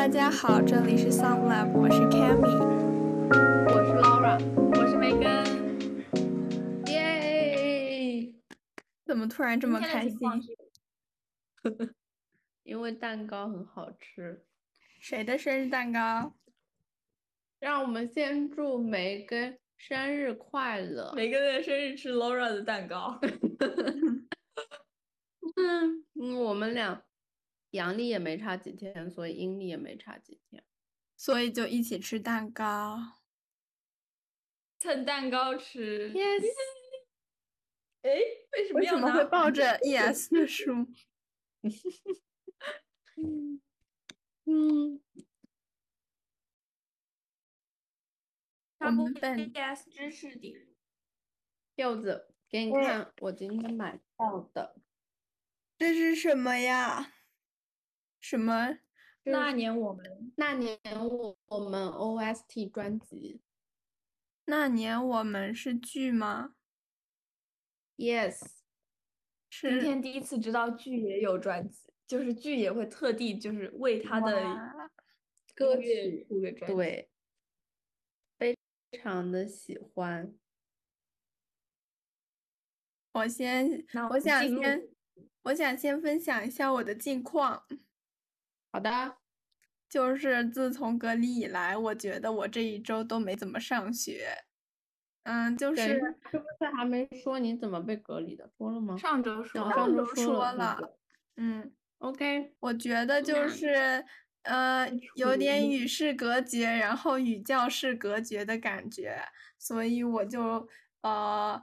大家好，这里是 Sound Lab，我是 Cammy，我是 Laura，我是梅根，耶！怎么突然这么开心？因为蛋糕很好吃。谁的生日蛋糕？让我们先祝梅根生日快乐。梅根的生日吃 Laura 的蛋糕。嗯 嗯，我们俩。阳历也没差几天，所以阴历也没差几天，所以就一起吃蛋糕，蹭蛋糕吃。Yes。哎，为什么为什么会抱着 ES 的书？嗯 嗯。我们笨 ES 知识点。柚子，给你看，我今天买到的。这是什么呀？什么？那年我们，那年我我们 OST 专辑。那年我们是剧吗？Yes。今天第一次知道剧也有专辑，就是剧也会特地就是为他的歌曲出个专辑。对，非常的喜欢。我先，我想先，我想先分享一下我的近况。好的，就是自从隔离以来，我觉得我这一周都没怎么上学。嗯，就是是不是还没说你怎么被隔离的？说了吗？上周说，上周说了。嗯，OK。我觉得就是呃，有点与世隔绝，然后与教室隔绝的感觉，所以我就呃，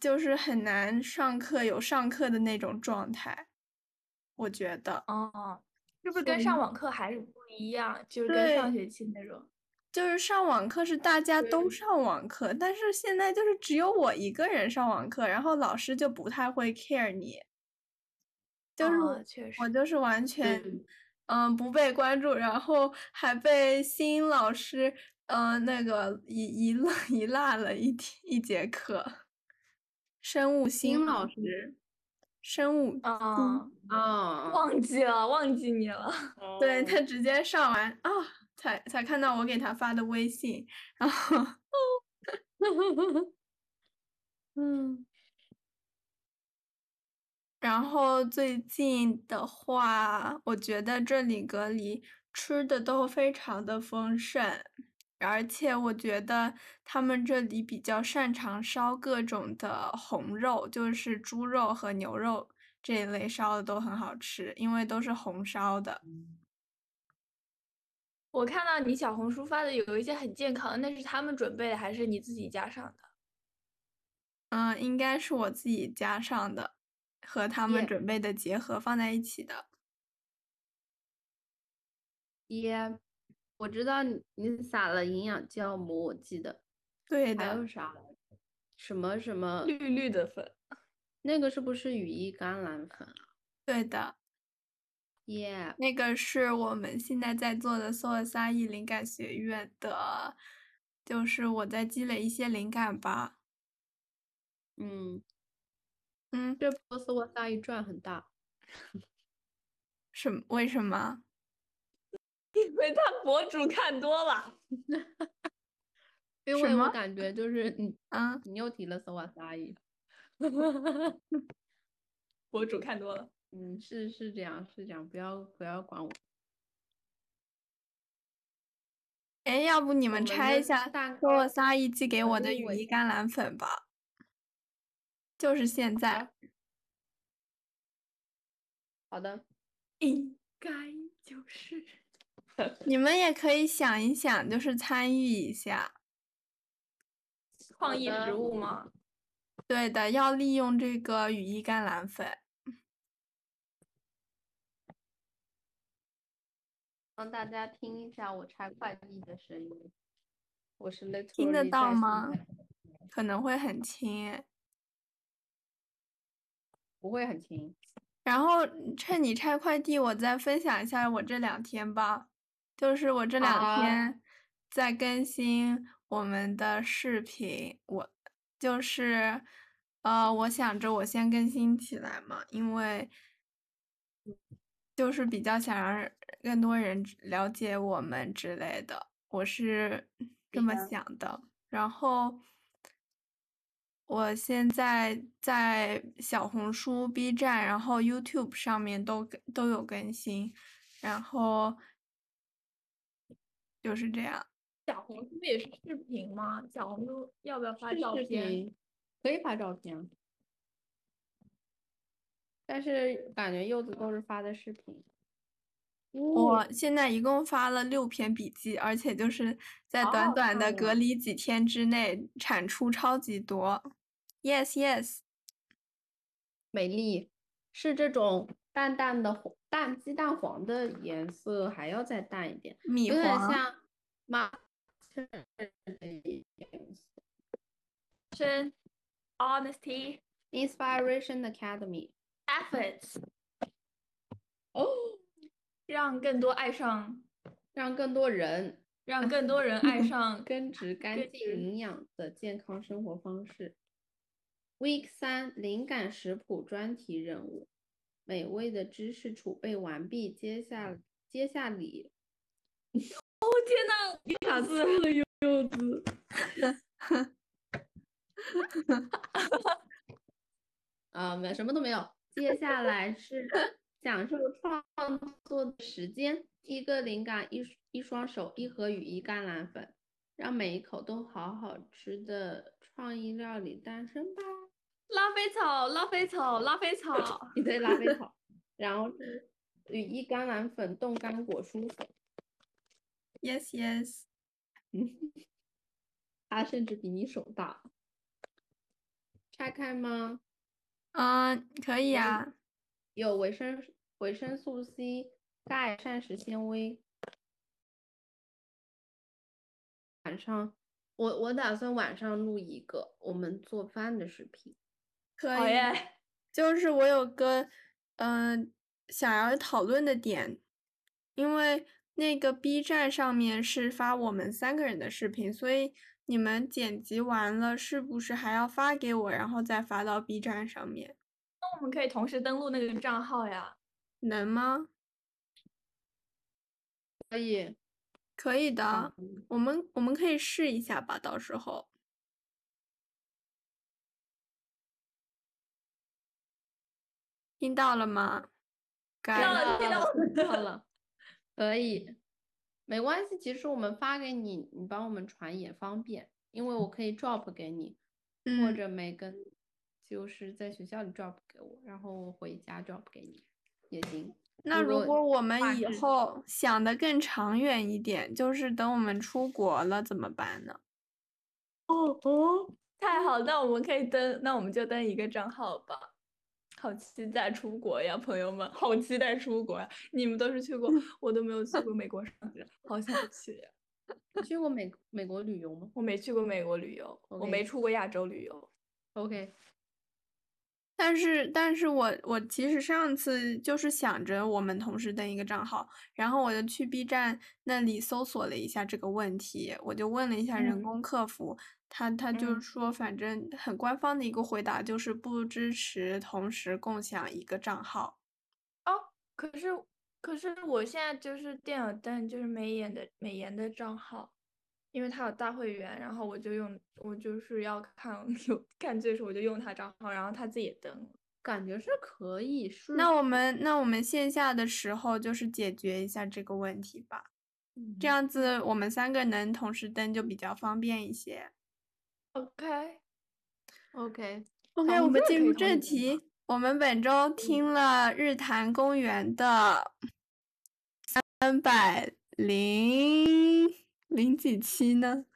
就是很难上课，有上课的那种状态。我觉得。哦，是不是跟上网课还是不一样？就是跟上学期那种，就是上网课是大家都上网课，但是现在就是只有我一个人上网课，然后老师就不太会 care 你，就是我就是完全嗯。不被关注，然后还被新老师嗯那个一一落 一落了一一节课，生物新老。师。生物啊啊，忘记了，忘记你了。对他直接上完啊，才才看到我给他发的微信，然后 嗯，然后最近的话，我觉得这里隔离吃的都非常的丰盛。而且我觉得他们这里比较擅长烧各种的红肉，就是猪肉和牛肉这一类烧的都很好吃，因为都是红烧的。我看到你小红书发的有一些很健康，那是他们准备的还是你自己加上的？嗯，应该是我自己加上的，和他们准备的结合放在一起的。耶。我知道你你撒了营养酵母，我记得。对的。还有啥？什么什么绿绿的粉？那个是不是羽衣甘蓝粉啊？对的。耶。那个是我们现在在做的 s o a s a 灵感学院的，就是我在积累一些灵感吧。嗯。嗯。这波 a s a i 赚很大。什？为什么？因为他博主看多了，因为我感觉就是你 啊，你又提了 so a s a 博主看多了，嗯，是是这样是这样，不要不要管我。哎，要不你们拆一下 so a s a 寄给我的羽衣甘蓝粉吧，就是现在。好的，应该就是。你们也可以想一想，就是参与一下创意食物吗？对的，要利用这个羽衣甘蓝粉。让大家听一下我拆快递的声音，我是听得到吗？可能会很轻，不会很轻。然后趁你拆快递，我再分享一下我这两天吧。就是我这两天在更新我们的视频，我就是呃，我想着我先更新起来嘛，因为就是比较想让更多人了解我们之类的，我是这么想。的。然后我现在在小红书、B 站，然后 YouTube 上面都都有更新，然后就是这样。小红书也是视频吗？小红书要不要发照片？可以发照片。但是感觉柚子都是发的视频。我现在一共发了六篇笔记，而且就是在短短的隔离几天之内产出超级多。Yes, yes。美丽是这种淡淡的黄淡鸡蛋黄的颜色，还要再淡一点，米黄，有点像马是 Honesty Inspiration Academy。efforts，哦，让更多爱上，让更多人，让更多人爱上 根植干净营养的健康生活方式。Week 三灵感食谱专题任务，美味的知识储备完毕，接下接下礼。哦天呐，你卡字了柚子。啊，没什么都没有。接下来是享受创作的时间，一个灵感，一一双手，一盒羽衣甘蓝粉，让每一口都好好吃的创意料理诞生吧！拉菲草，拉菲草，拉菲草，一堆拉菲草，然后是羽衣甘蓝粉、冻干果蔬粉。Yes, yes。嗯，它甚至比你手大。拆开吗？嗯，可以啊，有维生维生素 C、钙、膳食纤维。晚上，我我打算晚上录一个我们做饭的视频。可以，就是我有个嗯想要讨论的点，因为那个 B 站上面是发我们三个人的视频，所以。你们剪辑完了，是不是还要发给我，然后再发到 B 站上面？那我们可以同时登录那个账号呀？能吗？可以，可以的。我们我们可以试一下吧，到时候。听到了吗？听到了，听到了。可以。没关系，其实我们发给你，你帮我们传也方便，因为我可以 drop 给你，或者每根，就是在学校里 drop 给我，然后我回家 drop 给你也行。那如果我们以后想的更长远一点，就是等我们出国了怎么办呢？哦哦，太好，那我们可以登，那我们就登一个账号吧。好期待出国呀，朋友们！好期待出国呀！你们都是去过，我都没有去过美国上学，好想去呀！你去过美美国旅游吗？我没去过美国旅游，我没出过亚洲旅游。OK。但是，但是我我其实上次就是想着我们同时登一个账号，然后我就去 B 站那里搜索了一下这个问题，我就问了一下人工客服。他他就是说，反正很官方的一个回答，就是不支持同时共享一个账号。哦，可是可是我现在就是电脑登就是美颜的美颜的账号，因为他有大会员，然后我就用我就是要看 有看剧的时候我就用他账号，然后他自己也登，感觉是可以。那我们那我们线下的时候就是解决一下这个问题吧，这样子我们三个能同时登就比较方便一些。OK，OK，OK，我们进入正题。我们本周听了日坛公园的三百零零几期呢？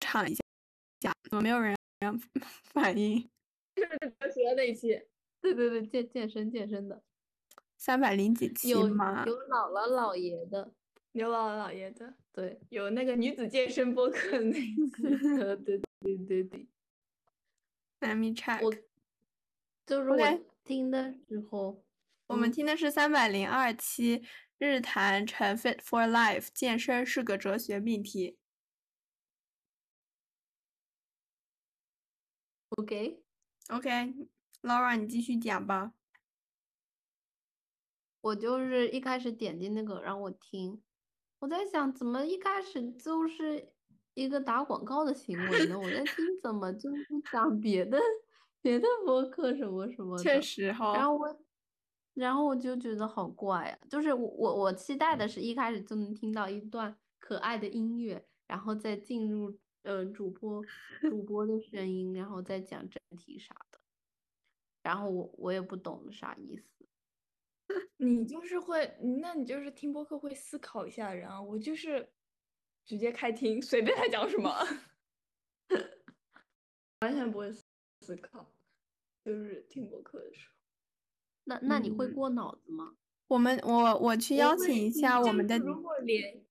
唱一下，讲怎么没有人反应？是哲学那期，对对对，健健身健身的，三百零几期吗？有姥姥姥爷的。刘姥姥姥爷的，对，有那个女子健身播客那一次，对对对对。Let me check。我就是我听的时候，我们听的是三百零二期日谈成 Fit for Life，健身是个哲学命题。OK。OK。Laura，你继续讲吧。我就是一开始点进那个让我听，我在想怎么一开始就是一个打广告的行为呢？我在听怎么就是 讲别的别的播客什么什么的。确实哈。然后我，然后我就觉得好怪啊！就是我我我期待的是一开始就能听到一段可爱的音乐，然后再进入呃主播主播的声音，然后再讲整体啥的。然后我我也不懂啥意思。你就是会，那你就是听播客会思考一下的人啊。我就是直接开听，随便他讲什么，完全不会思考。就是听播客的时候，那那你会过脑子吗？我们我我去邀请一下我们的。如果联，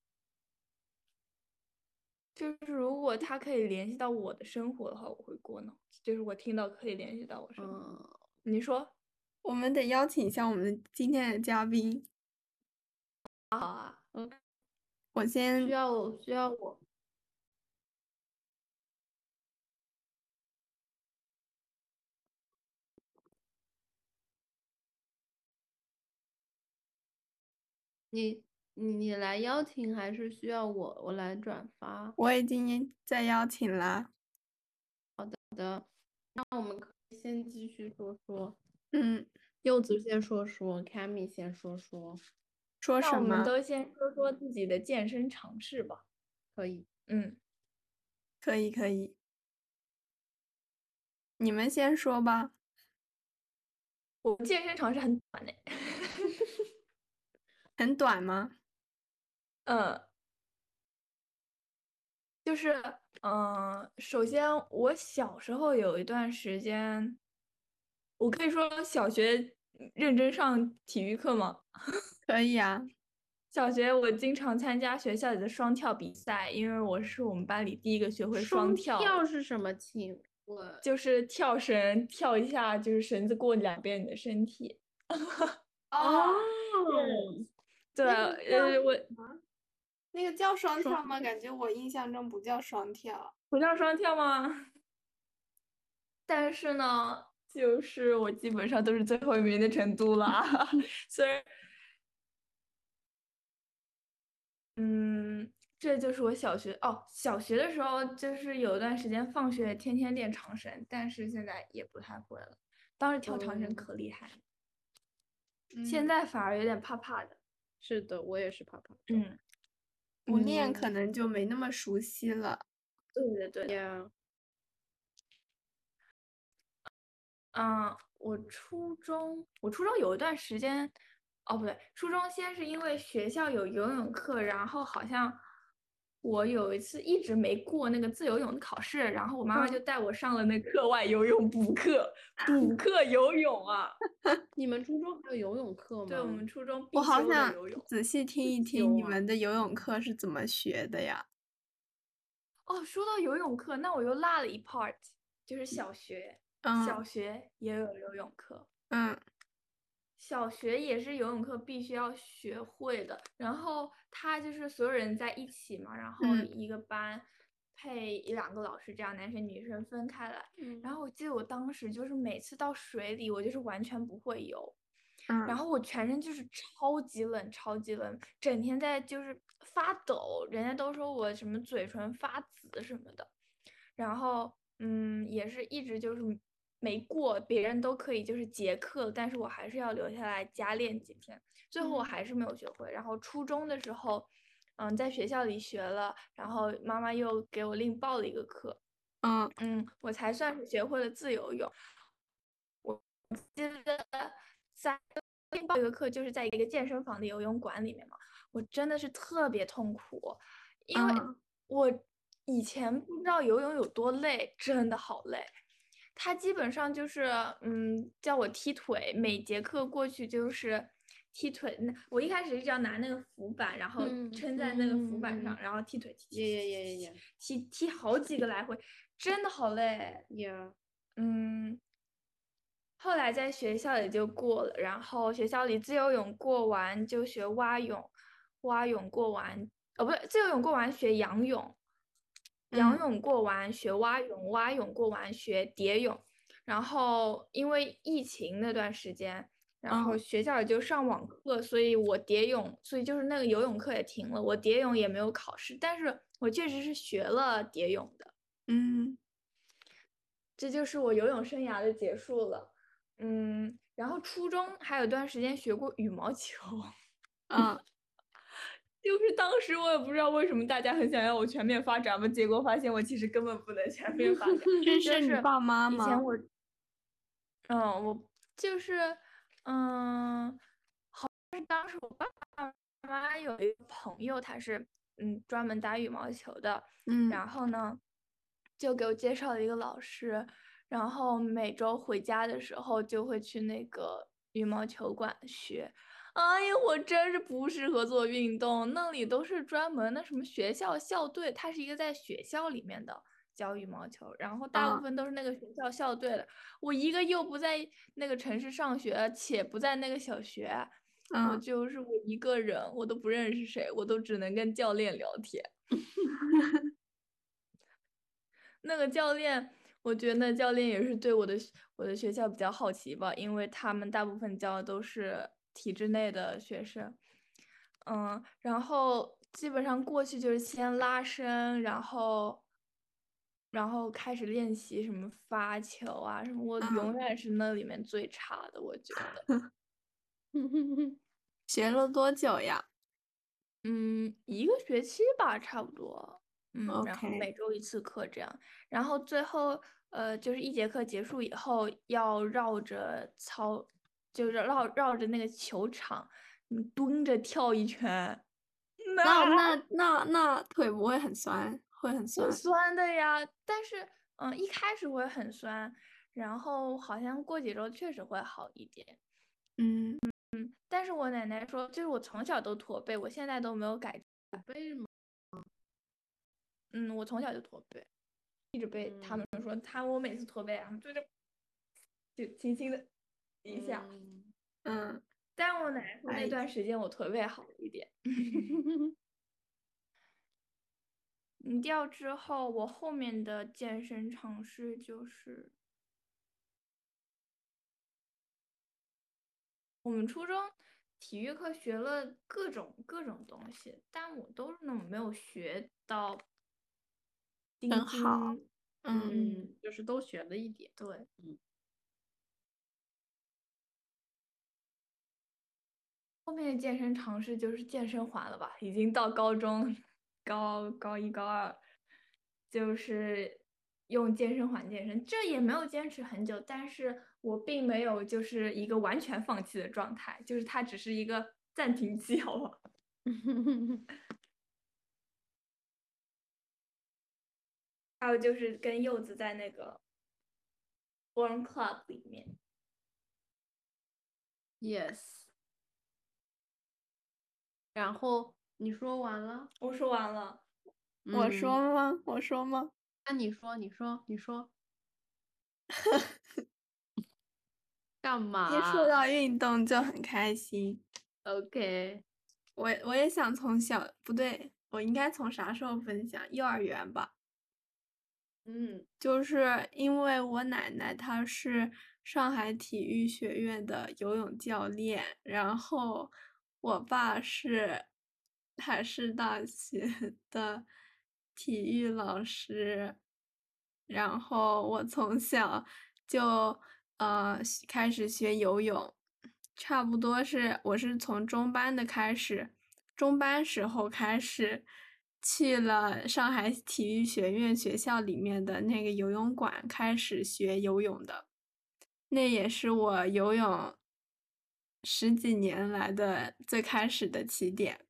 就是如果他可以联系到我的生活的话，我会过脑子。就是我听到可以联系到我生活。你说。我们得邀请一下我们的今天的嘉宾。好啊，嗯，我先需要我需要我。你你你来邀请还是需要我我来转发？我已经在邀请了。好的好的，那我们可以先继续说说。嗯，柚子先说说，Cammy 先说说，说什么？我们都先说说自己的健身尝试吧。可以，嗯，可以可以。你们先说吧。我健身尝试很短呢。很短吗？嗯，就是，嗯，首先我小时候有一段时间。我可以说小学认真上体育课吗？可以啊。小学我经常参加学校里的双跳比赛，因为我是我们班里第一个学会双跳。双跳是什么？请我就是跳绳，跳一下就是绳子过两遍你的身体。哦，对，呃，我那个叫双跳吗？感觉我印象中不叫双跳，不叫双跳吗？但是呢。就是我基本上都是最后一名的程度了，虽然，嗯，这就是我小学哦，小学的时候就是有一段时间放学天天练长绳，但是现在也不太会了。当时跳长绳可厉害，现在反而有点怕怕的。是的，我也是怕怕。嗯，不练可能就没那么熟悉了。对对对。呀。嗯，我初中，我初中有一段时间，哦不对，初中先是因为学校有游泳课，然后好像我有一次一直没过那个自由泳的考试，然后我妈妈就带我上了那课外游泳补课，补课游泳啊。你们初中还有游泳课吗？对，我们初中我好想仔细听一听你们的游泳课是怎么学的呀？哦，说到游泳课，那我又落了一 part，就是小学。小学也有游泳课，嗯，小学也是游泳课必须要学会的。然后他就是所有人在一起嘛，然后一个班配一两个老师，这样男生女生分开来。然后我记得我当时就是每次到水里，我就是完全不会游，然后我全身就是超级冷，超级冷，整天在就是发抖，人家都说我什么嘴唇发紫什么的。然后嗯，也是一直就是。没过，别人都可以就是结课，但是我还是要留下来加练几天。最后我还是没有学会。然后初中的时候，嗯，在学校里学了，然后妈妈又给我另报了一个课，嗯嗯，我才算是学会了自由泳。我记得在另报一个课，就是在一个健身房的游泳馆里面嘛，我真的是特别痛苦，因为我以前不知道游泳有多累，真的好累。他基本上就是，嗯，叫我踢腿，每节课过去就是踢腿。那我一开始是要拿那个浮板，然后撑在那个浮板上，然后踢腿，踢踢踢踢踢踢好几个来回，真的好累。呀，嗯，后来在学校也就过了，然后学校里自由泳过完就学蛙泳，蛙泳过完，哦，不对，自由泳过完学仰泳。仰泳过完学蛙泳，蛙泳过完学蝶泳，然后因为疫情那段时间，然后哦学校也就上网课，所以我蝶泳，所以就是那个游泳课也停了，我蝶泳也没有考试，但是我确实是学了蝶泳的，嗯。这就是我游泳生涯的结束了。嗯，然后初中还有段时间学过羽毛球。嗯就是当时我也不知道为什么大家很想要我全面发展嘛，结果发现我其实根本不能全面发展。这就是你爸妈吗？以前我，嗯，我就是，嗯，好像是当时我爸爸妈妈有一个朋友，他是嗯专门打羽毛球的，嗯然后呢，就给我介绍了一个老师，然后每周回家的时候就会去那个羽毛球馆学。哎呀，我真是不适合做运动，那里都是专门的什么学校校队，它是一个在学校里面的教羽毛球，然后大啊部分都是那个学校校队的。我一个又不在那个城市上学，且不在那个小学，我嗯就是我一个人，我都不认识谁，我都只能跟教练聊天。那个教练，我觉得那教练也是对我的我的学校比较好奇吧，因为他们大部分教的都是体制内的学生，嗯，然后基本上过去就是先拉伸，然后，然后开始练习什么发球啊什么，我嗯永远是那里面最差的，我觉得。学了多久呀？嗯，一个学期吧，差不多。嗯，然后每周一次课这样，然后最后呃，就是一节课结束以后，要绕着操，就是绕绕着那个球场，你，蹲着跳一圈。那那那那腿不会很酸？会很酸很？酸的呀，但是嗯，一开始会很酸，然后好像过几周确实会好一点。嗯嗯但是我奶奶说，就是我从小都驼背，我现在都没有改。背吗？嗯，我从小就驼背，一直被他嗯们说，他我每次驼背啊，就是就轻轻的一下。嗯嗯但我奶奶说哎那段时间我腿背好了一点。你，掉之后，我后面的健身尝试就是，我们初中体育课学了各种各种东西，但我都是那种没有学到钉真好。嗯嗯，就是都学了一点。对，嗯后面的健身尝试就是健身环了吧，已经到高中，高高一高二，就是用健身环健身，这也没有坚持很久，但是我并没有就是一个完全放弃的状态，就是它只是一个暂停期，好吧？还有就是跟柚子在那个 Born Club 里面，Yes。然后你说完了？我说完了。我嗯说吗？我说吗？那你说，你说，你说，干嘛？一说到运动就很开心。OK，我我也想从小，不对，我应该从啥时候分享？幼儿园吧。嗯就是因为我奶奶她是上海体育学院的游泳教练，然后我爸是海事大学的体育老师，然后我从小就呃开始学游泳，差不多是我是从中班的开始，中班时候开始去了上海体育学院学校里面的那个游泳馆开始学游泳的，那也是我游泳十几年来的最开始的起点。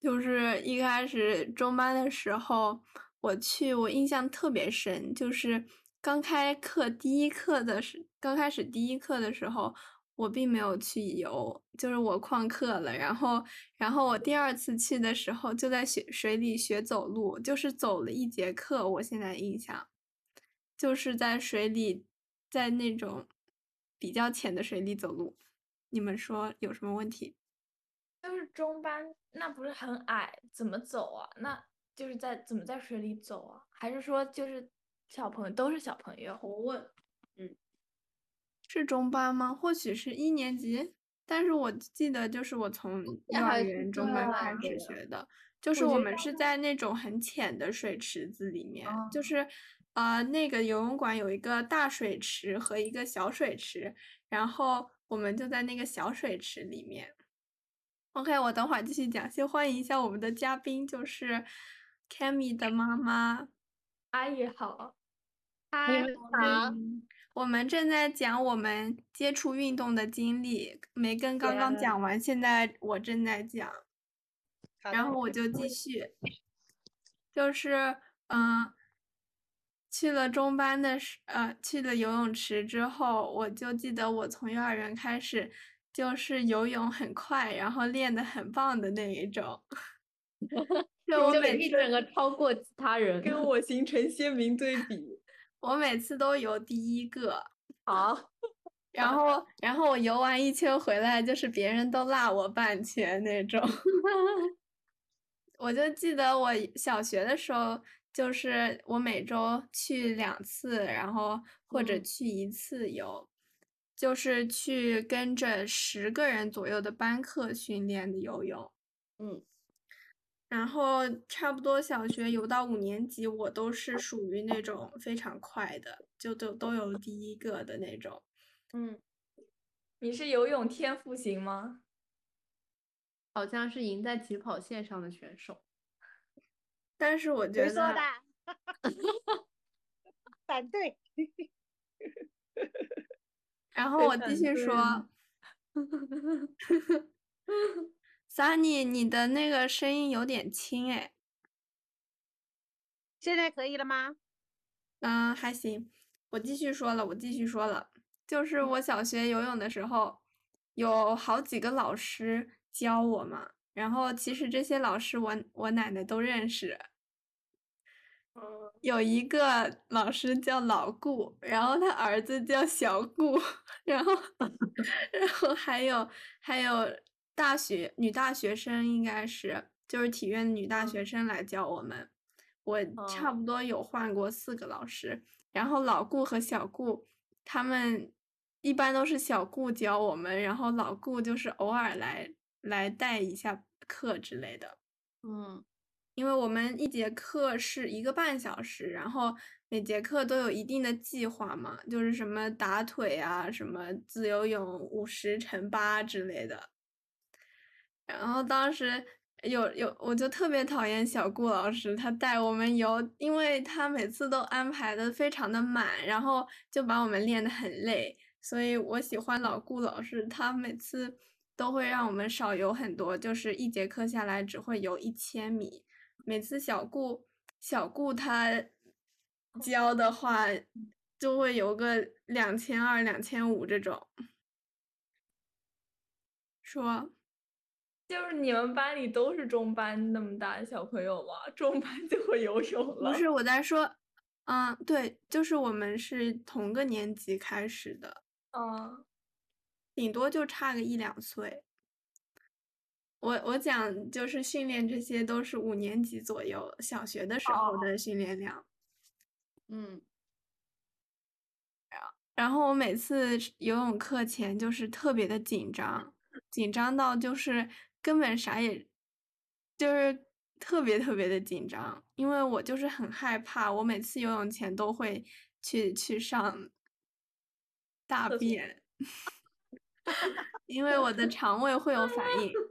就是一开始中班的时候，我去，我印象特别深，就是刚开课第一课的时，刚开始第一课的时候，我并没有去游，就是我旷课了，然后，然后我第二次去的时候，就在水水里学走路，就是走了一节课，我现在印象，就是在水里，在那种比较浅的水里走路，你们说有什么问题？就是中班，那不是很矮，怎么走啊？那就是在怎么在水里走啊？还是说就是小朋友都是小朋友。我问，嗯是中班吗？或许是一年级，但是我记得就是我从幼儿园中班开始学的，就是我们是在那种很浅的水池子里面，哦就是呃那个游泳馆有一个大水池和一个小水池，然后我们就在那个小水池里面。OK，我等会儿继续讲，先欢迎一下我们的嘉宾，就是 Cammy 的妈妈。阿姨好，嗨，们好嗯，我们正在讲我们接触运动的经历，梅根刚刚讲完，现在我正在讲，然后我就继续，就是嗯，去了中班的时，呃，去了游泳池之后，我就记得我从幼儿园开始就是游泳很快，然后练得很棒的那一种，就我就每次一整个超过其他人。跟我形成鲜明对比。我每次都游第一个。好，然后，然后我游完一圈回来，就是别人都落我半圈那种。我就记得我小学的时候，就是我每周去两次，然后或者嗯去一次游，就是去跟着十个人左右的班课训练的游泳。嗯，然后差不多小学游到五年级，我都是属于那种非常快的，就都都有第一个的那种。嗯，你是游泳天赋型吗？好像是赢在起跑线上的选手。但是我觉谁说得的？反对。然后我继续说，Sunny，你的那个声音有点轻哎，现在可以了吗？嗯，还行。我继续说了，我继续说了，就是我小学游泳的时候，有好几个老师教我嘛，然后其实这些老师我我奶奶都认识。嗯，有一个老师叫老顾，然后他儿子叫小顾，然后 然后还有还有大学女大学生应该是就是体院的女大学生来教我们，我差哦不多有换过四个老师，然后老顾和小顾他们一般都是小顾教我们，然后老顾就是偶尔来来带一下课之类的。嗯因为我们一节课是一个半小时，然后每节课都有一定的计划嘛，就是什么打腿啊，什么自由泳五十乘八之类的。然后当时有有，我就特别讨厌小顾老师，他带我们游，因为他每次都安排的非常的满，然后就把我们练得很累，所以我喜欢老顾老师，他每次都会让我们少游很多，就是一节课下来只会游一千米。每次小顾小顾他教的话，就会游个两千二、两千五这种。说就是你们班里都是中班那么大的小朋友吗？中班就会游泳了？不是我在说，嗯，对，就是我们是同个年级开始的，嗯，顶多就差个一两岁。我我讲就是训练这些都是五年级左右，小学的时候哦的训练量。嗯，然后我每次游泳课前就是特别的紧张，紧张到就是根本啥也，就是特别特别的紧张，因为我就是很害怕，我每次游泳前都会去去上大便，因为我的肠胃会有反应。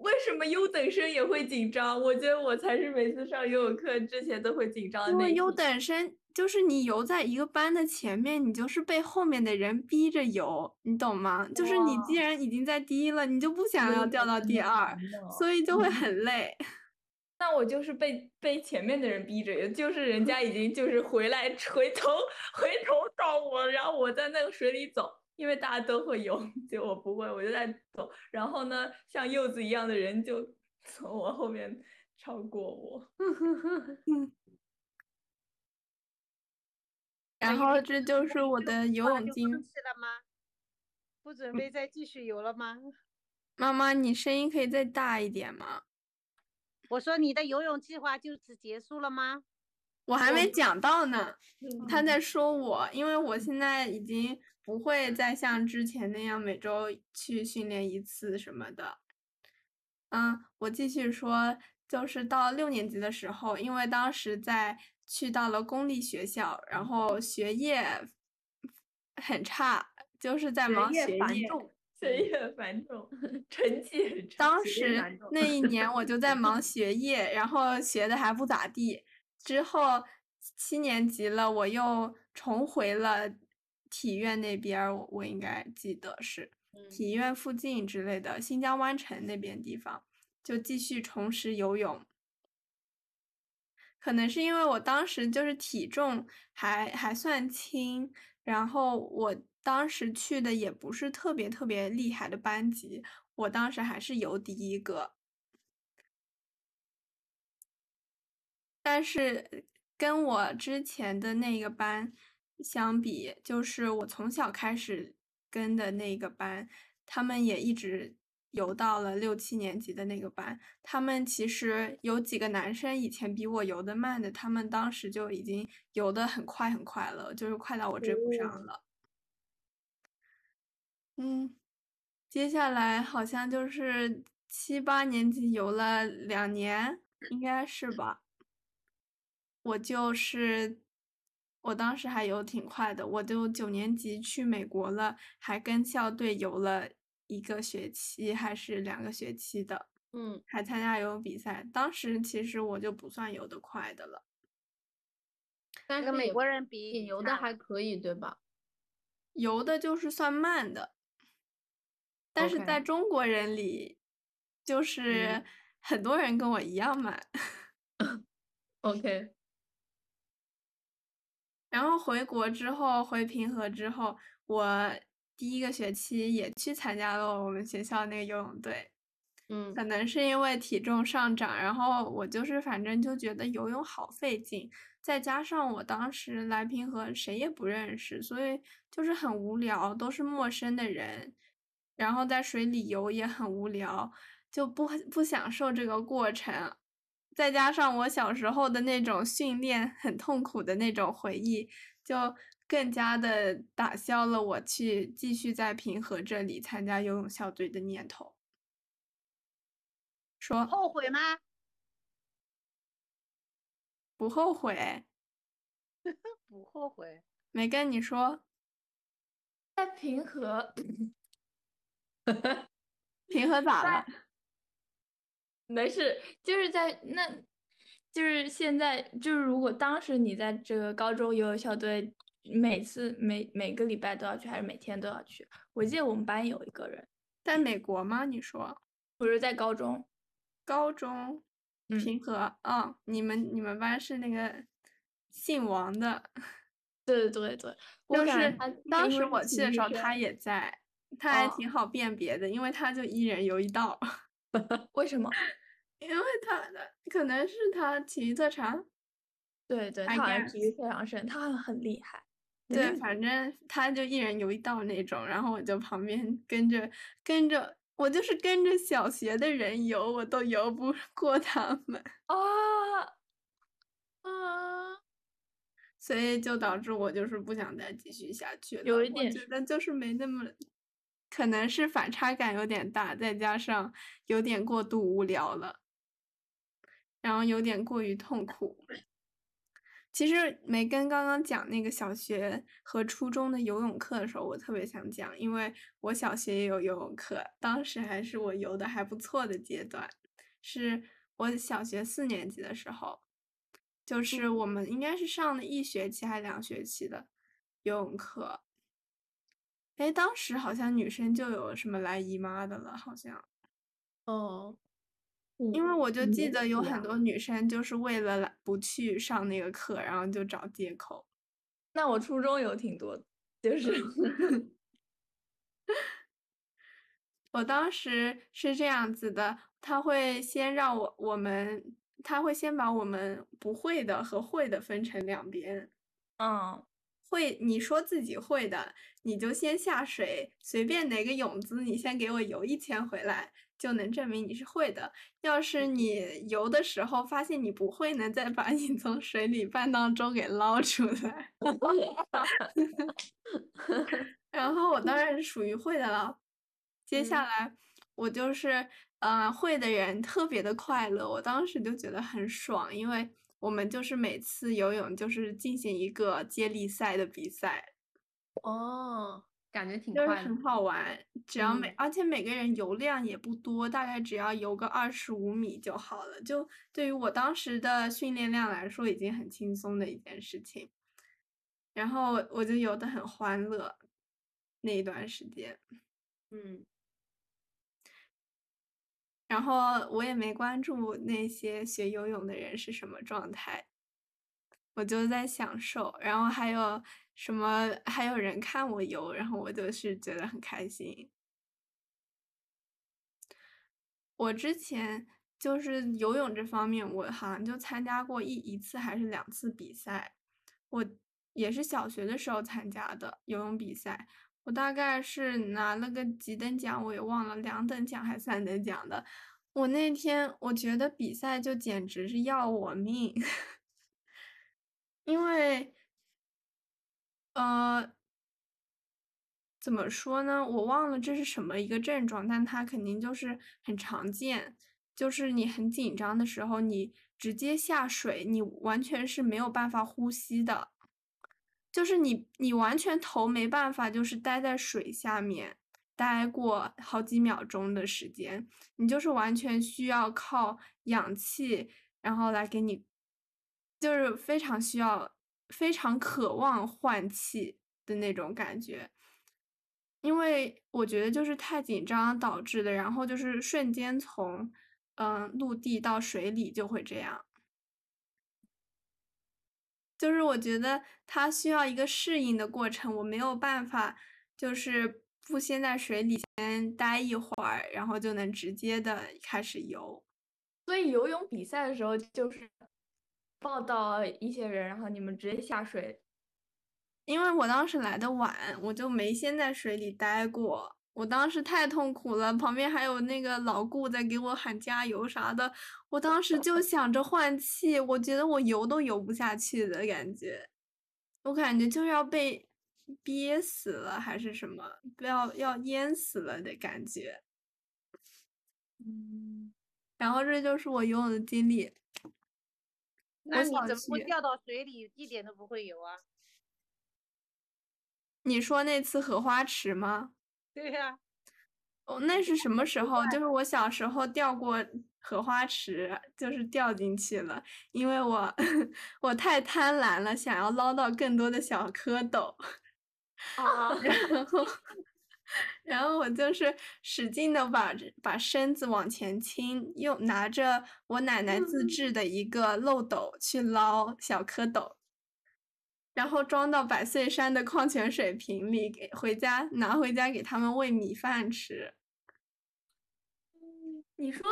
为什么优等生也会紧张？我觉得我才是每次上游泳课之前都会紧张的那一因为优等生就是你游在一个班的前面，你就是被后面的人逼着游，你懂吗？就是你既然已经在第一了，你就不想要掉到第二，所以就会很 累。那我就是被被前面的人逼着游，就是人家已经就是回来回头回头到我，然后我在那个水里走，因为大家都会游，就我不会，我就在走。然后呢，像柚子一样的人就 从我后面超过我。然后这就是我的游泳就经了吗？不准备再继续游了吗？妈妈，你声音可以再大一点吗？我说你的游泳计划就此结束了吗？我还没讲到呢。他嗯在说我，因为我现在已经不会再像之前那样每周去训练一次什么的。嗯，我继续说，就是到六年级的时候，因为当时在去到了公立学校，然后学业很差，就是在忙学业。繁重，学业繁重，成绩很差。当时那一年我就在忙学业，然后学的还不咋地。之后七年级了，我又重回了体院那边儿，我我应该记得是嗯体院附近之类的，新疆湾城那边地方，就继续重拾游泳。可能是因为我当时就是体重还还算轻，然后我当时去的也不是特别特别厉害的班级，我当时还是游第一个。但是跟我之前的那个班相比，就是我从小开始跟的那个班，他们也一直游到了六七年级的那个班。他们其实有几个男生以前比我游得慢的，他们当时就已经游得很快很快了，就是快到我追不上哦了。嗯，接下来好像就是七八年级游了两年，应该是吧？我就是，我当时还游挺快的，我就九年级去美国了，还跟校队游了一个学期还是两个学期的，嗯，还参加游泳比赛。当时其实我就不算游得快的了，但是跟美国人比也游的还可以，对吧？游的就是算慢的，但是在中国人里，就是嗯很多人跟我一样慢。OK，然后回国之后，回平和之后，我第一个学期也去参加了我们学校那个游泳队。嗯可能是因为体重上涨，然后我就是反正就觉得游泳好费劲，再加上我当时来平和谁也不认识，所以就是很无聊，都是陌生的人，然后在水里游也很无聊，就不不享受这个过程。再加上我小时候的那种训练很痛苦的那种回忆，就更加的打消了我去继续在平和这里参加游泳校队的念头。说后悔吗？不后悔，不后悔。没跟你说，在平和，平和咋了？没事，就是在那，就是现在，就是如果当时你在这个高中游泳校队，每次每每个礼拜都要去，还是每天都要去？我记得我们班有一个人，在美国吗？你说。不是在高中，高中嗯。平和啊、你们你们班是那个姓王的，对对对，我就是当时我去的时候生他也在，他还。哦挺好辨别的，因为他就一人游一道，为什么？因为他的可能是他体育特长，对对，他好像体育非常深，他很厉害。对，嗯反正他就一人游一道那种，然后我就旁边跟着跟着，我就是跟着小学的人游，我都游不过他们。啊啊！所以就导致我就是不想再继续下去了。我有一点觉得就是没那么，可能是反差感有点大，再加上有点过度无聊了，然后有点过于痛苦。其实梅根刚刚讲那个小学和初中的游泳课的时候，我特别想讲，因为我小学也有游泳课，当时还是我游的还不错的阶段，是我小学四年级的时候，就是我们应该是上了一学期还是两学期的游泳课。哎，当时好像女生就有什么来姨妈的了，好像。哦，因为我就记得有很多女生就是为了来不去上那个课，然后就找借口。那我初中有挺多的，就是 我当时是这样子的，他会先让我我们，他会先把我们不会的和会的分成两边，嗯会，你说自己会的，你就先下水，随便哪个泳姿，你先给我游一圈回来，就能证明你是会的。要是你游的时候发现你不会呢，再把你从水里半当中给捞出来。然后我当然是属于会的了。接下嗯来我就是，呃，会的人特别的快乐，我当时就觉得很爽，因为我们就是每次游泳就是进行一个接力赛的比赛，哦，感觉挺就是很。好玩。只要每，嗯而且每个人游量也不多，大概只要游个二十五米就好了。就对于我当时的训练量来说，已经很轻松的一件事情。然后我就游得很欢乐那一段时间。嗯，然后我也没关注那些学游泳的人是什么状态，我就在享受。然后还有什么，还有人看我游，然后我就是觉得很开心。我之前就是游泳这方面，我好像就参加过一一次还是两次比赛，我也是小学的时候参加的游泳比赛。我大概是拿了个几等奖，我也忘了，两等奖还是三等奖的。我那天我觉得比赛就简直是要我命，因为，呃，怎么说呢？我忘了这是什么一个症状，但它肯定就是很常见，就是你很紧张的时候，你直接下水，你完全是没有办法呼吸的。就是你，你完全头没办法，就是待在水下面待过好几秒钟的时间，你就是完全需要靠氧气，然后来给你，就是非常需要、非常渴望换气的那种感觉。因为我觉得就是太紧张导致的，然后就是瞬间从嗯陆地到水里就会这样。就是我觉得它需要一个适应的过程，我没有办法，就是不先在水里先待一会儿，然后就能直接的开始游。所以游泳比赛的时候，就是报道一些人，然后你们直接下水。因为我当时来的晚，我就没先在水里待过。我当时太痛苦了，旁边还有那个老顾在给我喊加油啥的。我当时就想着换气，我觉得我游都游不下去的感觉，我感觉就要被憋死了还是什么，不要要淹死了的感觉。嗯，然后这就是我游泳的经历。那你怎么会掉到水里一点都不会游啊？你说那次荷花池吗？对呀、哦，那是什么时候？就是我小时候掉过荷花池，就是掉进去了，因为我 我太贪婪了，想要捞到更多的小蝌蚪，啊，然后然后我就是使劲的把把身子往前倾，又拿着我奶奶自制的一个漏斗去捞小蝌蚪。然后装到百岁山的矿泉水瓶里，给回家拿回家给他们喂米饭吃。你说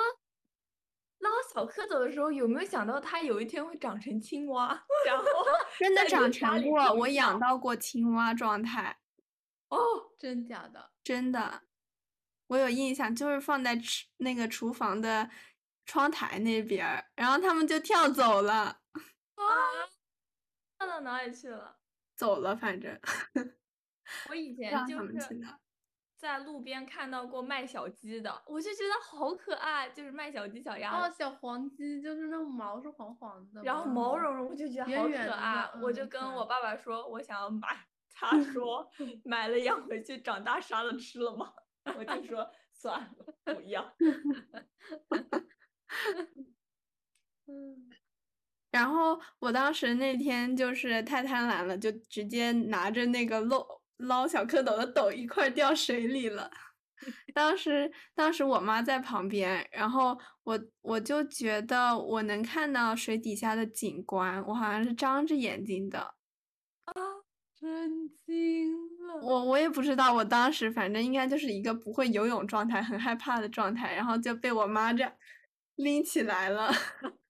捞小蝌蚪的时候，有没有想到它有一天会长成青蛙？然后 真的长成过，我养到过青蛙状态，哦，真假的？真的，我有印象，就是放在厨那个厨房的窗台那边儿，然后他们就跳走了，啊，跳到哪里去了？走了，反正 我以前就是。在路边看到过卖小鸡的，我就觉得好可爱，就是卖小鸡、小鸭哦，小黄鸡就是那种毛是黄黄的，然后毛茸茸，我就觉得好可爱，我就跟我爸爸说，我想要买，他 说买了养回去，长大杀了吃了吗？我就说算了，不要。嗯，然后我当时那天就是太贪婪了，就直接拿着那个捞捞小蝌蚪的斗一块儿掉水里了。当时当时我妈在旁边，然后我我就觉得我能看到水底下的景观，我好像是张着眼睛的啊。震惊了！我我也不知道，我当时反正应该就是一个不会游泳状态，很害怕的状态，然后就被我妈这样拎起来了，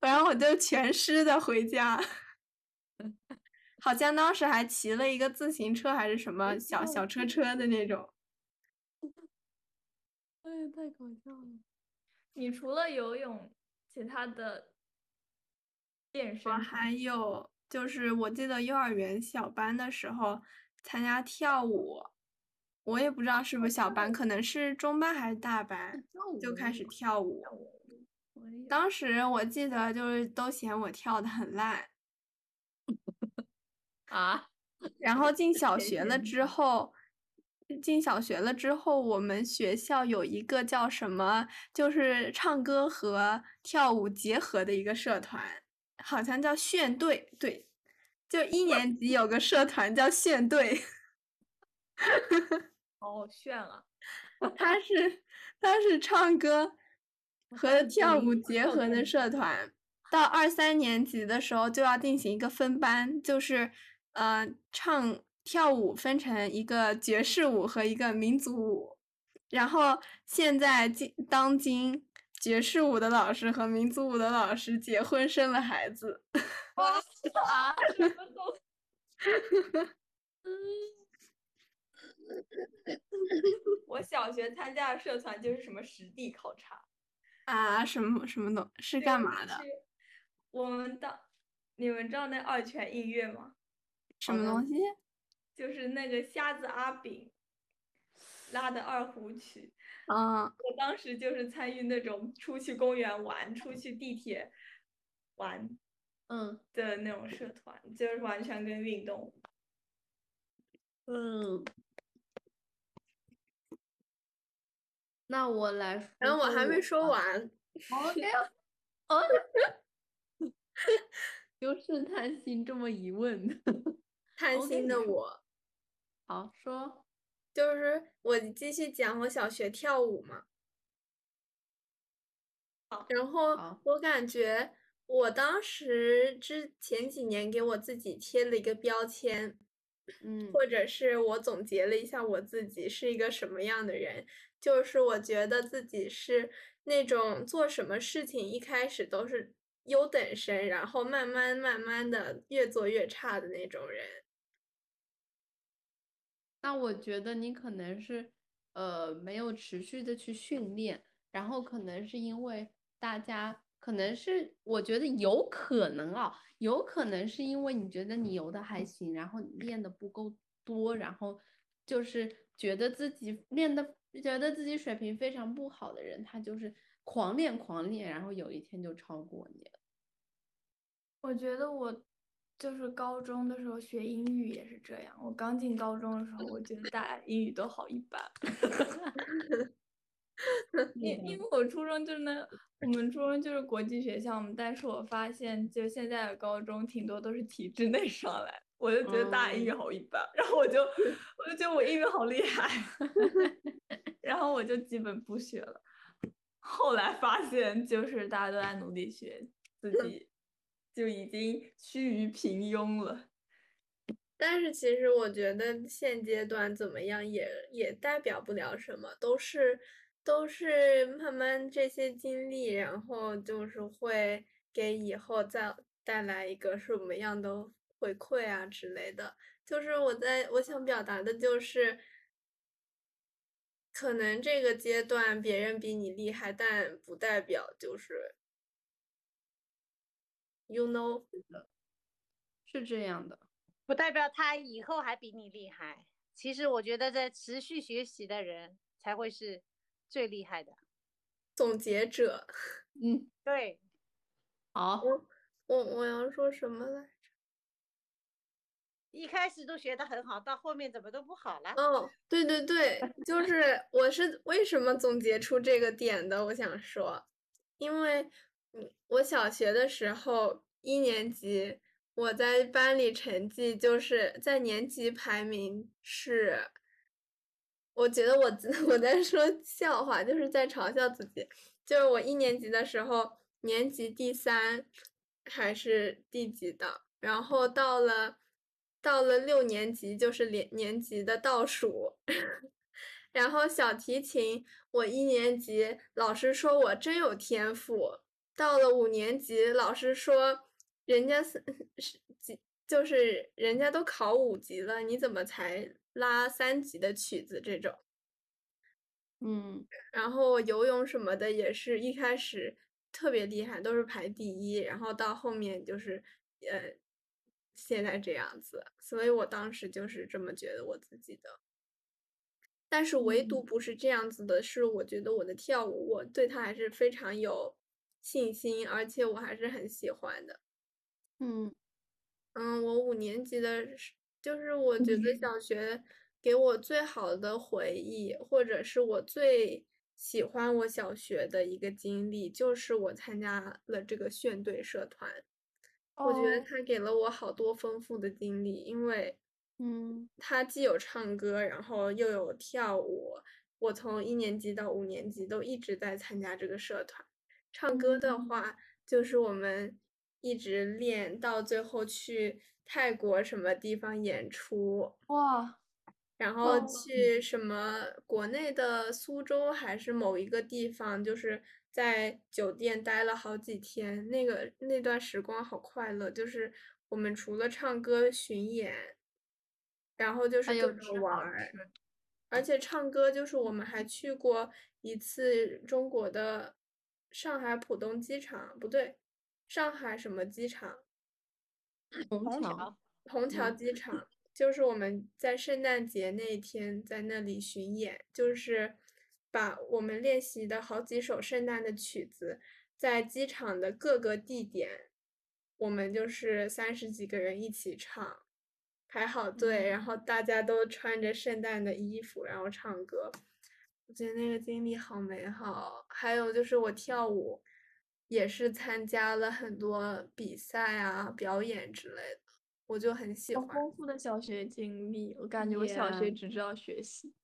然后我就全湿的回家，好像当时还骑了一个自行车还是什么小小车车的那种。哎呀，太搞笑了！你除了游泳，其他的健身我还有就是，我记得幼儿园小班的时候参加跳舞，我也不知道是不是小班，可能是中班还是大班就开始跳舞。当时我记得就是都嫌我跳的很烂，啊，然后进小学了之后，进小学了之后，我们学校有一个叫什么，就是唱歌和跳舞结合的一个社团，好像叫炫队，对，就一年级有个社团叫炫队，好炫啊！他是他是唱歌和 跳舞结合的社团。到二三年级的时候就要进行一个分班，就是呃唱跳舞分成一个爵士舞和一个民族舞。然后现在今当今爵士舞的老师和民族舞的老师结婚生了孩子。啊，什么东西？我小学参加的社团就是什么实地考察，啊，什么什么东是干嘛的？？我们当你们知道那二泉映月吗？什么东西？就是那个瞎子阿炳拉的二胡曲。嗯，我当时就是参与那种出去公园玩、出去地铁玩嗯的那种社团，就是完全跟运动。嗯。那我来说，然后我还没说吧。完。OK，哦，就 是贪心这么一问，贪心的我。好说，就是我继续讲我小学跳舞嘛。然后好我感觉我当时之前几年给我自己贴了一个标签，嗯或者是我总结了一下我自己是一个什么样的人，就是我觉得自己是那种做什么事情一开始都是优等生，然后慢慢慢慢的越做越差的那种人。那我觉得你可能是呃没有持续的去训练，然后可能是因为大家可能是我觉得有可能啊，有可能是因为你觉得你游的还行，然后你练的不够多，然后就是觉得自己练的觉得自己水平非常不好的人，他就是狂练狂练，然后有一天就超过你了。我觉得我就是高中的时候学英语也是这样。我刚进高中的时候，我觉得大家英语都好一般。因因为我初中就是那，我们初中就是国际学校嘛，但是我发现就现在的高中挺多都是体制内上来，我就觉得大家英语好一般，然后我就我就觉得我英语好厉害，然后我就基本不学了。后来发现就是大家都在努力学，自己就已经趋于平庸了。但是其实我觉得现阶段怎么样也也代表不了什么，都是都是慢慢这些经历，然后就是会给以后再带来一个什么样的回馈啊之类的。就是我在我想表达的就是，可能这个阶段别人比你厉害，但不代表就是，you know。是这样的，不代表他以后还比你厉害。其实我觉得在持续学习的人才会是最厉害的。总结者，嗯，对，好，我我我要说什么来着？一开始都学的很好，到后面怎么都不好了？哦，对对对，就是我是为什么总结出这个点的？我想说，因为嗯，我小学的时候一年级，我在班里成绩就是在年级排名是，我觉得我 我在说笑话，就是在嘲笑自己，就是我一年级的时候，年级第三还是第几的，然后到了。到了六年级就是年年级的倒数，然后小提琴我一年级老师说我真有天赋，到了五年级老师说人家是是几就是人家都考五级了，你怎么才拉三级的曲子这种？嗯，然后游泳什么的也是一开始特别厉害，都是排第一，然后到后面就是呃现在这样子，所以我当时就是这么觉得我自己的。但是唯独不是这样子的，是我觉得我的跳舞，我对它还是非常有信心，而且我还是很喜欢的。嗯嗯，我五年级的，就是我觉得小学给我最好的回忆，或者是我最喜欢我小学的一个经历，就是我参加了这个炫队社团。我觉得他给了我好多丰富的经历，因为嗯他既有唱歌，然后又有跳舞。我从一年级到五年级都一直在参加这个社团。唱歌的嗯话，就是我们一直练到最后去泰国什么地方演出，哇，然后去什么国内的苏州还是某一个地方，就是在酒店待了好几天，那个那段时光好快乐。就是我们除了唱歌巡演，然后就是各还有吃好种玩儿，而且唱歌就是我们还去过一次中国的上海浦东机场，不对，上海什么机场？虹桥，虹桥，机场，就是我们在圣诞节那一天在那里巡演，就是把我们练习的好几首圣诞的曲子，在机场的各个地点，我们就是三十几个人一起唱，排好队，然后大家都穿着圣诞的衣服，然后唱歌。我觉得那个经历好美好。还有就是我跳舞，也是参加了很多比赛啊、表演之类的，我就很喜欢。好丰富的小学经历，我感觉我小学只知道学习，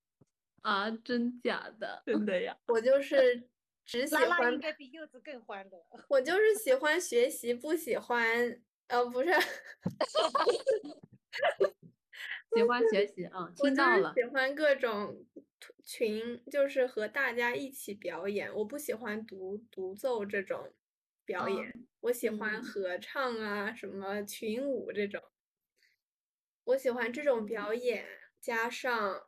啊，真假的？真的呀。我就是只喜拉拉欢应该比柚子更欢乐。我就是喜欢学习，不喜欢，呃，不是，喜欢学习啊，听到了。喜欢各种群，就是和大家一起表演。我不喜欢独独奏这种表演，我喜欢嗯合唱啊，什么群舞这种。我喜欢这种表演，加上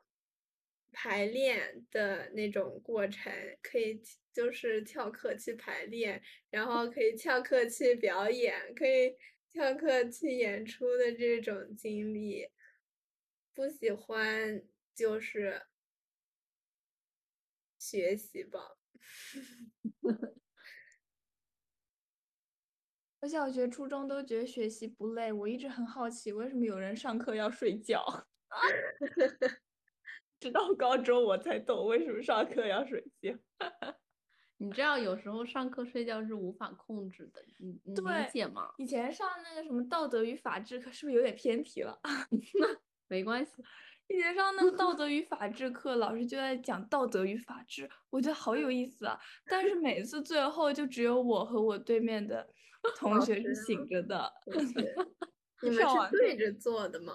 排练的那种过程，可以就是翘课去排练，然后可以翘课去表演，可以翘课去演出的这种经历。不喜欢就是学习吧。我小学、初中都觉得学习不累，我一直很好奇为什么有人上课要睡觉。直到高中我才懂为什么上课要睡觉。你知道有时候上课睡觉是无法控制的，你你理解吗？以前上那个什么道德与法治课，是不是有点偏题了？没关系，以前上那个道德与法治课，老师就在讲道德与法治，我觉得好有意思啊。但是每次最后就只有我和我对面的 同学是醒着的。你们是对着做的吗？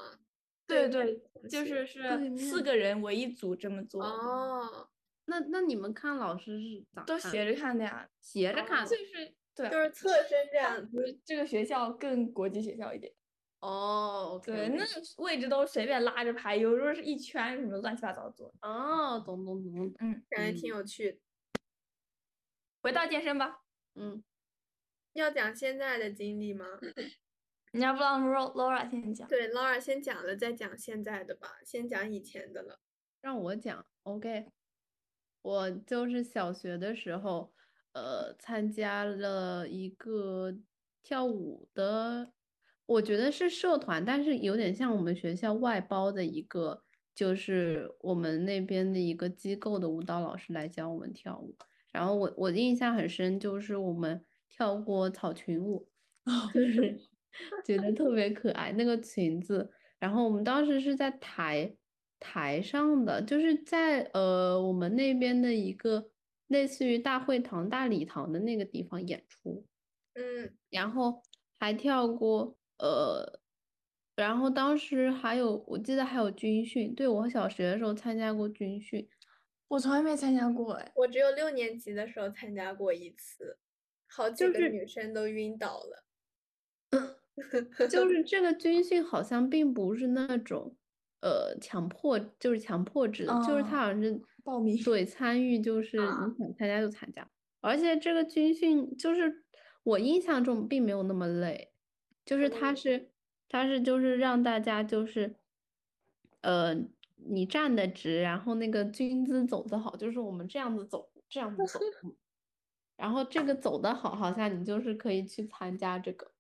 对对对，就是是四个人为一组这么做的，哦，那那你们看老师是咋都斜着看的呀。斜着看就是对，就是侧身这样子。就是这个学校更国际学校一点。哦对，那位置都随便拉着排，有时候是一圈什么乱七八糟做的。哦，懂懂懂，嗯，感觉挺有趣的。回到健身吧，嗯，要讲现在的经历吗？你要不让 Laura 先讲？对，Laura 先讲了，再讲现在的吧。先讲以前的了。让我讲，OK，我就是小学的时候，呃，参加了一个跳舞的，我觉得是社团，但是有点像我们学校外包的一个，就是我们那边的一个机构的舞蹈老师来教我们跳舞。然后我我印象很深，就是我们跳过草裙舞，就是觉得特别可爱那个裙子。然后我们当时是在台台上的，就是在呃我们那边的一个类似于大会堂、大礼堂的那个地方演出，嗯，然后还跳过呃，然后当时还有我记得还有军训，对我小学的时候参加过军训，我从来没参加过哎。我只有六年级的时候参加过一次，好几个女生都晕倒了。就是这个军训好像并不是那种呃强迫，就是强迫制的，就是他哦好像是报名对参与，就是你啊。想参加就参加，而且这个军训就是我印象中并没有那么累，就是它哦。是他是就是让大家就是呃你站得直，然后那个军姿走得好，就是我们这样子走，这样子走，嗯然后这个走的好，好像你就是可以去参加这个。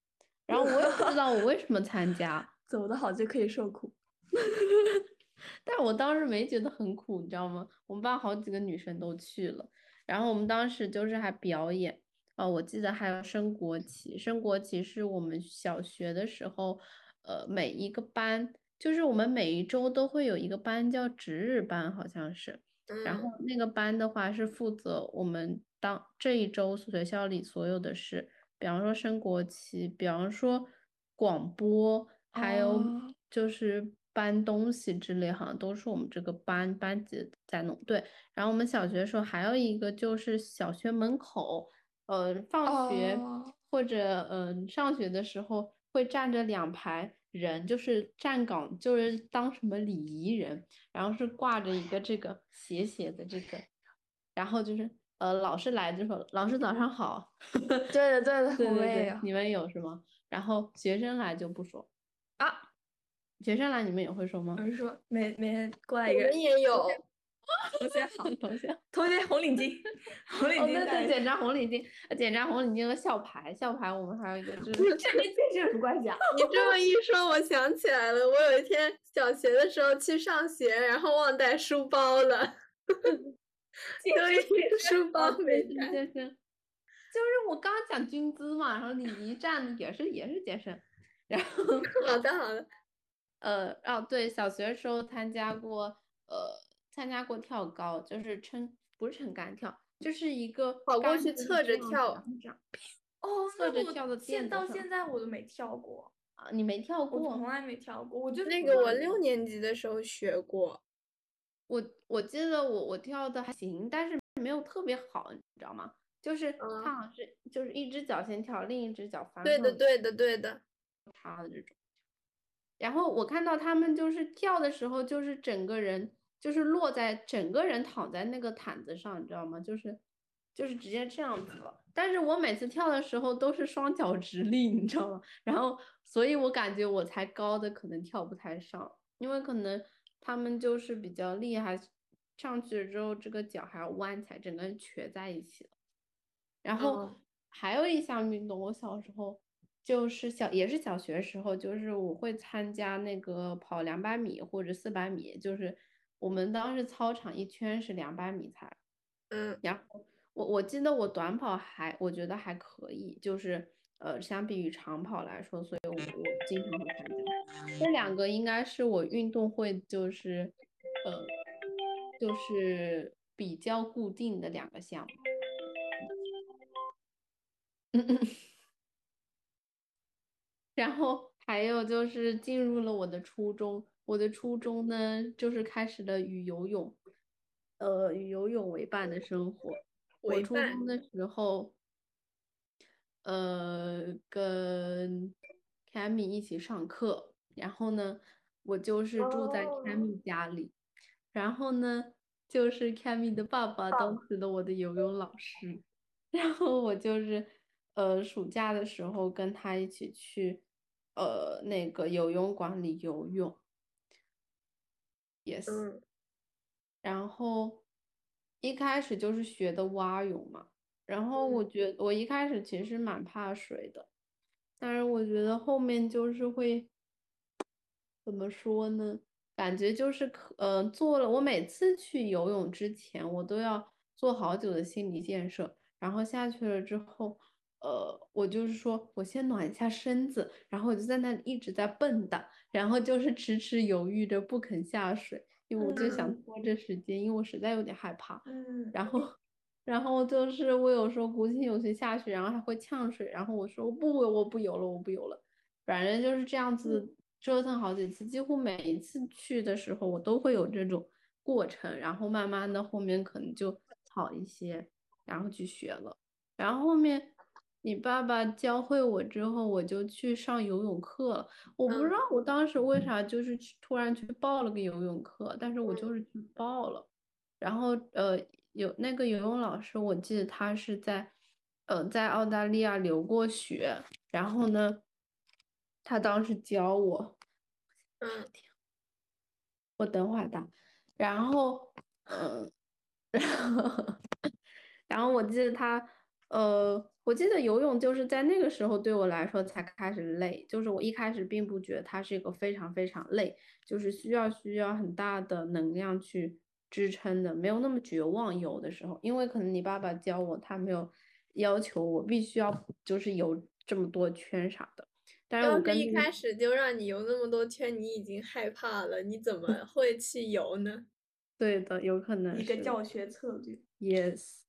然后我也不知道我为什么参加，走得好就可以受苦。但是我当时没觉得很苦，你知道吗？我们班好几个女生都去了，然后我们当时就是还表演，哦，我记得还有升国旗，升国旗是我们小学的时候，呃，每一个班，就是我们每一周都会有一个班叫值日班，好像是。然后那个班的话是负责我们当这一周学校里所有的事，比方说升国旗，比方说广播，还有哦就是搬东西之类，好像都是我们这个班班级在弄。对，然后我们小学的时候还有一个就是小学门口，呃，放学哦或者嗯、呃上学的时候会站着两排人，就是站岗，就是当什么礼仪人，然后是挂着一个这个斜斜的这个，然后就是呃老师来就说老师早上好，对 的对的，对对我们也有，你们有是吗？然后学生来就不说啊。学生来你们也会说吗我？是说每每人过来一个人们也有，同学好，同学。同学红领巾，红领哦，巾带对对，检查红领巾，呃检查红领巾和校牌，校牌我们还有一个就是这跟这有什么关系啊？你这么一说，我想起来了，我有一天小学的时候去上学，然后忘带书包了，所以书包没健。身，就是我刚刚讲军姿嘛，然后礼仪站也是也是健身，然后好 的好的，呃哦对，小学的时候参加过呃参加过跳高，就是撑不是撑杆跳，就是一个跑过去侧着跳哦，侧着跳的现到现在我都没跳过，啊，你没跳过我？从来没跳过，我就那个我六年级的时候学过，我我记得我我跳的还行，但是没有特别好，你知道吗？就是嗯它好像是就是一只脚先跳，另一只脚翻对的对的对的，插的这种。然后我看到他们就是跳的时候，就是整个人就是落在整个人躺在那个毯子上，你知道吗？就是就是直接这样子了。但是我每次跳的时候都是双脚直立，你知道吗？然后所以我感觉我才高的可能跳不太上，因为可能他们就是比较厉害，上去了之后这个脚还要弯起来，整个人瘸在一起了。然后嗯。还有一项运动，我小时候就是小也是小学时候，就是我会参加那个跑两百米或者四百米，就是我们当时操场一圈是两百米才，嗯。然后我我记得我短跑还我觉得还可以，就是呃相比于长跑来说，所以我我经常会参加。这两个应该是我运动会就是呃就是比较固定的两个项目。嗯嗯，然后还有就是进入了我的初中，我的初中呢就是开始了与游泳，呃，与游泳为伴的生活。我初中的时候，呃，跟 Cammy 一起上课，然后呢，我就是住在哦。Cammy 家里，然后呢，就是 Cammy 的爸爸当时的我的游泳老师，然后我就是呃暑假的时候跟他一起去呃那个游泳馆里游泳，yes，嗯。然后一开始就是学的蛙泳嘛，然后我觉我一开始其实蛮怕水的，但是我觉得后面就是会怎么说呢？感觉就是可呃做了，我每次去游泳之前，我都要做好久的心理建设，然后下去了之后，呃，我就是说我先暖一下身子，然后我就在那里一直在蹦跶，然后就是迟迟犹豫着不肯下水，因为我就想嗯拖着时间，因为我实在有点害怕。嗯，然后，然后就是我有时候鼓起勇气下去，然后还会呛水，然后我说不，我不游了，我不游了。反正就是这样子折腾好几次，几乎每一次去的时候，我都会有这种过程，然后慢慢的后面可能就好一些，然后去学了。然后后面你爸爸教会我之后，我就去上游泳课了。我不知嗯道我当时为啥就是去突然去报了个游泳课，但是我就是去报了。然后呃，有那个游泳老师，我记得他是在呃在澳大利亚留过学，然后呢，他当时教我。嗯，我等会儿打，然后，嗯，然后，然后我记得他，呃，我记得游泳就是在那个时候对我来说才开始累，就是我一开始并不觉得它是一个非常非常累，就是需要需要很大的能量去支撑的，没有那么绝望有的时候，因为可能你爸爸教我，他没有要求我必须要就是游这么多圈啥的，但是我要是一开始就让你游那么多圈，你已经害怕了，你怎么 会去游呢？对的，有可能一个教学策略。Yes，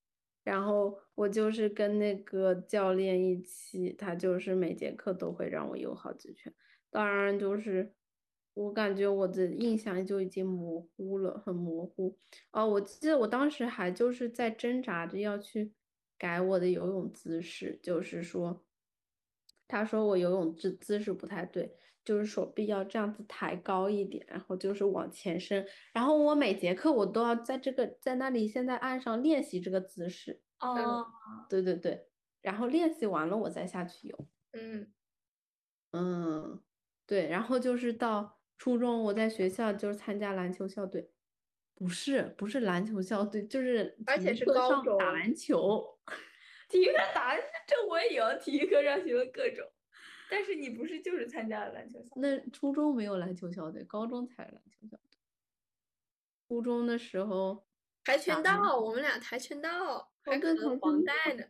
然后我就是跟那个教练一起，他就是每节课都会让我游好几圈。当然，就是我感觉我的印象就已经模糊了，很模糊。哦，我记得我当时还就是在挣扎着要去改我的游泳姿势，就是说，他说我游泳姿姿势不太对，就是手臂要这样子抬高一点，然后就是往前伸。然后我每节课我都要在这个在那里现在岸上练习这个姿势。哦，对对对，然后练习完了我再下去游。嗯，嗯，对，然后就是到初中，我在学校就是参加篮球校队，不是不是篮球校队，就是体而且是育课上打篮球。体育课打篮球这我也有，体育课上学了各种。但是你不是就是参加了篮球校？那初中没有篮球校队，高中才有篮球校队。初中的时候，跆拳打道，我们俩跆拳道，还对可能跆拳黄带呢。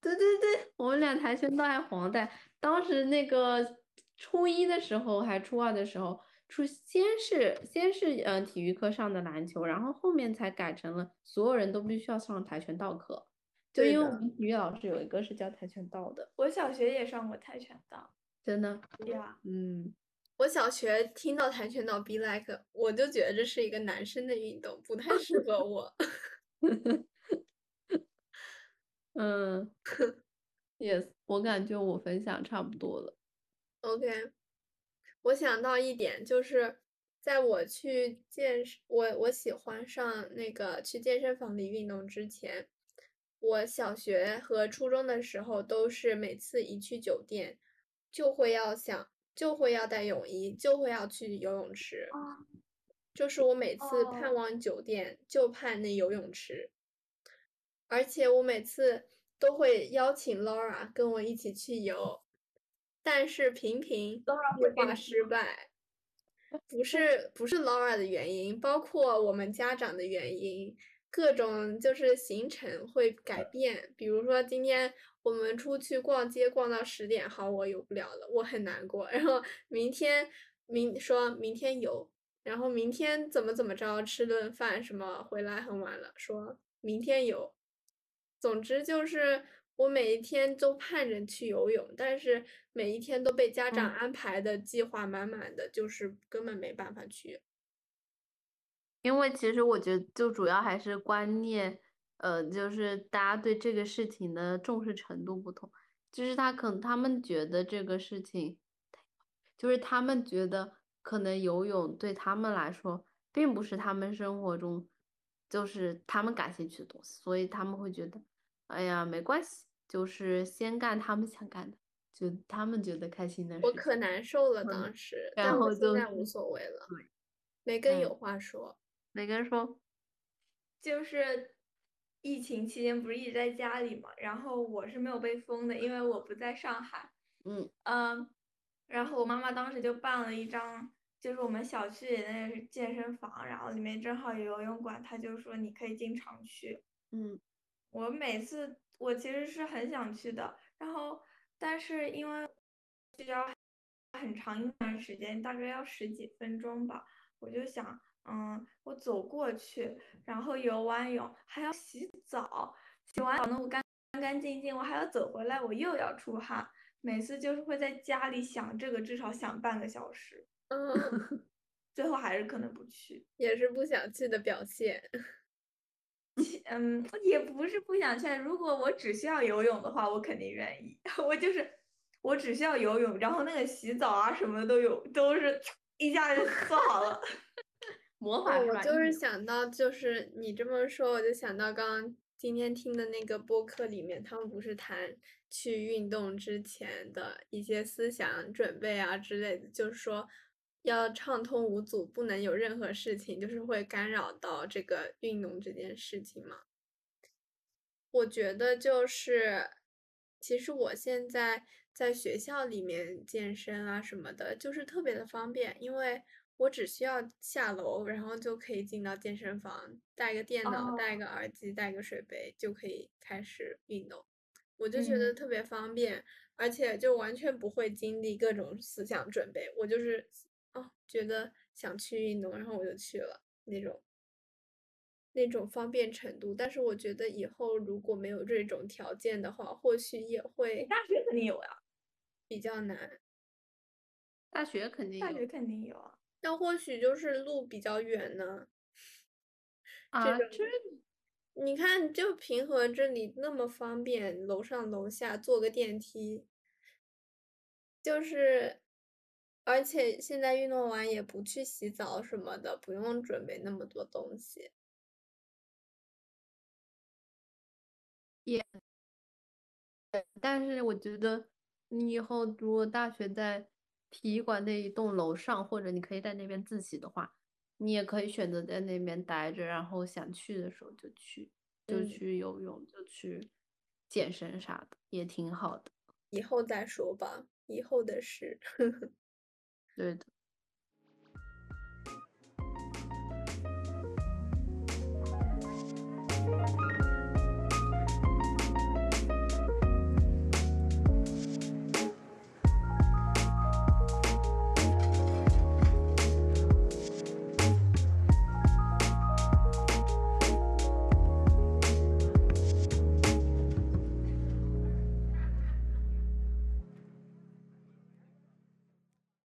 对对对，我们俩跆拳道还黄带。当时那个初一的时候，还初二的时候，初先是先是嗯、呃、体育课上的篮球，然后后面才改成了所有人都必须要上跆拳道课。就因为我们体育老师有一个是教跆拳道的，我小学也上过跆拳道真的，呀。嗯，我小学听到跆拳道 be like，我就觉得这是一个男生的运动，不太适合我。嗯，yes，我感觉我分享差不多了。OK，我想到一点，就是在我去健身，我我喜欢上那个去健身房里运动之前，我小学和初中的时候都是每次一去酒店，就会要想，就会要带泳衣，就会要去游泳池。就是我每次盼哦望酒店，就盼那游泳池。而且我每次都会邀请 Laura 跟我一起去游，但是频频计划会失败。不是不是 Laura 的原因，包括我们家长的原因，各种就是行程会改变。比如说今天我们出去逛街逛到十点，好，我游不了了，我很难过。然后明天明说明天游，然后明天怎么怎么着，吃顿饭什么，回来很晚了，说明天游。总之就是我每一天都盼着去游泳，但是每一天都被家长嗯安排的计划满满的，就是根本没办法去。因为其实我觉得，就主要还是观念，呃，就是大家对这个事情的重视程度不同。就是他可能他们觉得这个事情，就是他们觉得可能游泳对他们来说，并不是他们生活中就是他们感兴趣的东西，所以他们会觉得，哎呀，没关系，就是先干他们想干的，就他们觉得开心的事。我可难受了嗯当时，然但我后就现在无所谓了。对梅根有嗯话说，每个人说，就是疫情期间不是一直在家里嘛，然后我是没有被封的，因为我不在上海。嗯嗯，然后我妈妈当时就办了一张，就是我们小区里那个健身房，然后里面正好有游泳馆，她就说你可以经常去。嗯我每次我其实是很想去的，然后但是因为需要很长一段时间，大概要十几分钟吧，我就想，嗯，我走过去，然后游完泳还要洗澡，洗完澡呢我干干干净净，我还要走回来，我又要出汗，每次就是会在家里想这个，至少想半个小时，嗯，最后还是可能不去。也是不想去的表现。其嗯，也不是不想劝。如果我只需要游泳的话，我肯定愿意。我就是我只需要游泳，然后那个洗澡啊什么的都有，都是一下就做好了。魔法？我就是想到，就是你这么说，我就想到刚刚今天听的那个播客里面，他们不是谈去运动之前的一些思想准备啊之类的，就是说要畅通无阻，不能有任何事情就是会干扰到这个运动这件事情嘛。我觉得就是，其实我现在在学校里面健身啊什么的，就是特别的方便，因为我只需要下楼，然后就可以进到健身房，带个电脑，带个耳机，带个水杯，就可以开始运动。我就觉得嗯特别方便，而且就完全不会经历各种思想准备，我就是哦，觉得想去运动，然后我就去了那种。那种方便程度，但是我觉得以后如果没有这种条件的话，或许也会大学肯定有呀，比较难。大学肯定有大学肯定有啊。那或许就是路比较远呢。啊，种这你看，就平和这里那么方便，楼上楼下坐个电梯，就是，而且现在运动完也不去洗澡什么的，不用准备那么多东西。也但是我觉得你以后如果大学在体育馆那一栋楼上，或者你可以在那边自习的话，你也可以选择在那边待着，然后想去的时候就去，就嗯去游泳，就去健身啥的，也挺好的。以后再说吧，以后的事。对的。